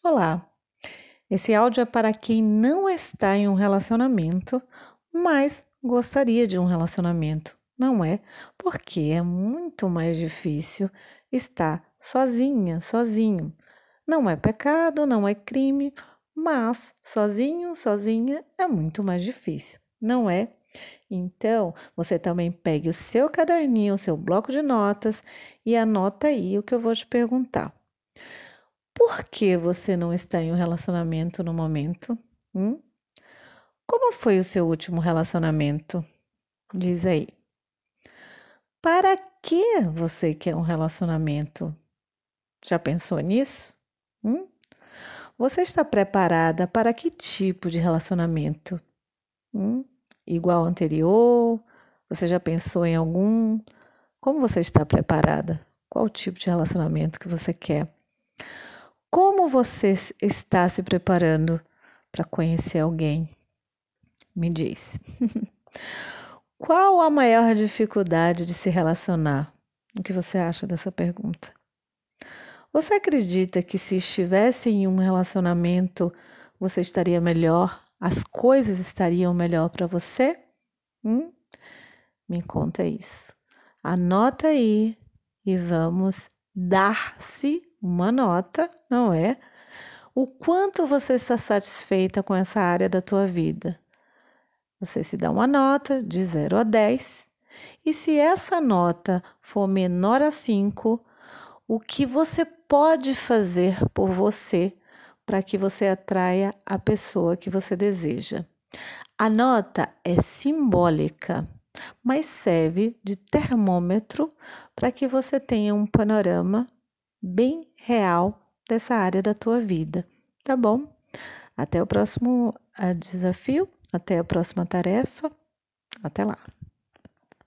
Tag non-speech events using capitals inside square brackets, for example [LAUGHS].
Olá! Esse áudio é para quem não está em um relacionamento, mas gostaria de um relacionamento, não é? Porque é muito mais difícil estar sozinha, sozinho. Não é pecado, não é crime, mas sozinho, sozinha é muito mais difícil, não é? Então, você também pegue o seu caderninho, o seu bloco de notas e anota aí o que eu vou te perguntar. Por que você não está em um relacionamento no momento? Hum? Como foi o seu último relacionamento? Diz aí. Para que você quer um relacionamento? Já pensou nisso? Hum? Você está preparada para que tipo de relacionamento? Hum? Igual ao anterior? Você já pensou em algum? Como você está preparada? Qual tipo de relacionamento que você quer? Como você está se preparando para conhecer alguém? Me diz. [LAUGHS] Qual a maior dificuldade de se relacionar? O que você acha dessa pergunta? Você acredita que se estivesse em um relacionamento você estaria melhor? As coisas estariam melhor para você? Hum? Me conta isso. Anota aí e vamos dar-se uma nota, não é? O quanto você está satisfeita com essa área da tua vida? Você se dá uma nota de 0 a 10, e se essa nota for menor a 5, o que você pode fazer por você para que você atraia a pessoa que você deseja? A nota é simbólica, mas serve de termômetro para que você tenha um panorama bem real dessa área da tua vida, tá bom? Até o próximo uh, desafio, até a próxima tarefa. Até lá.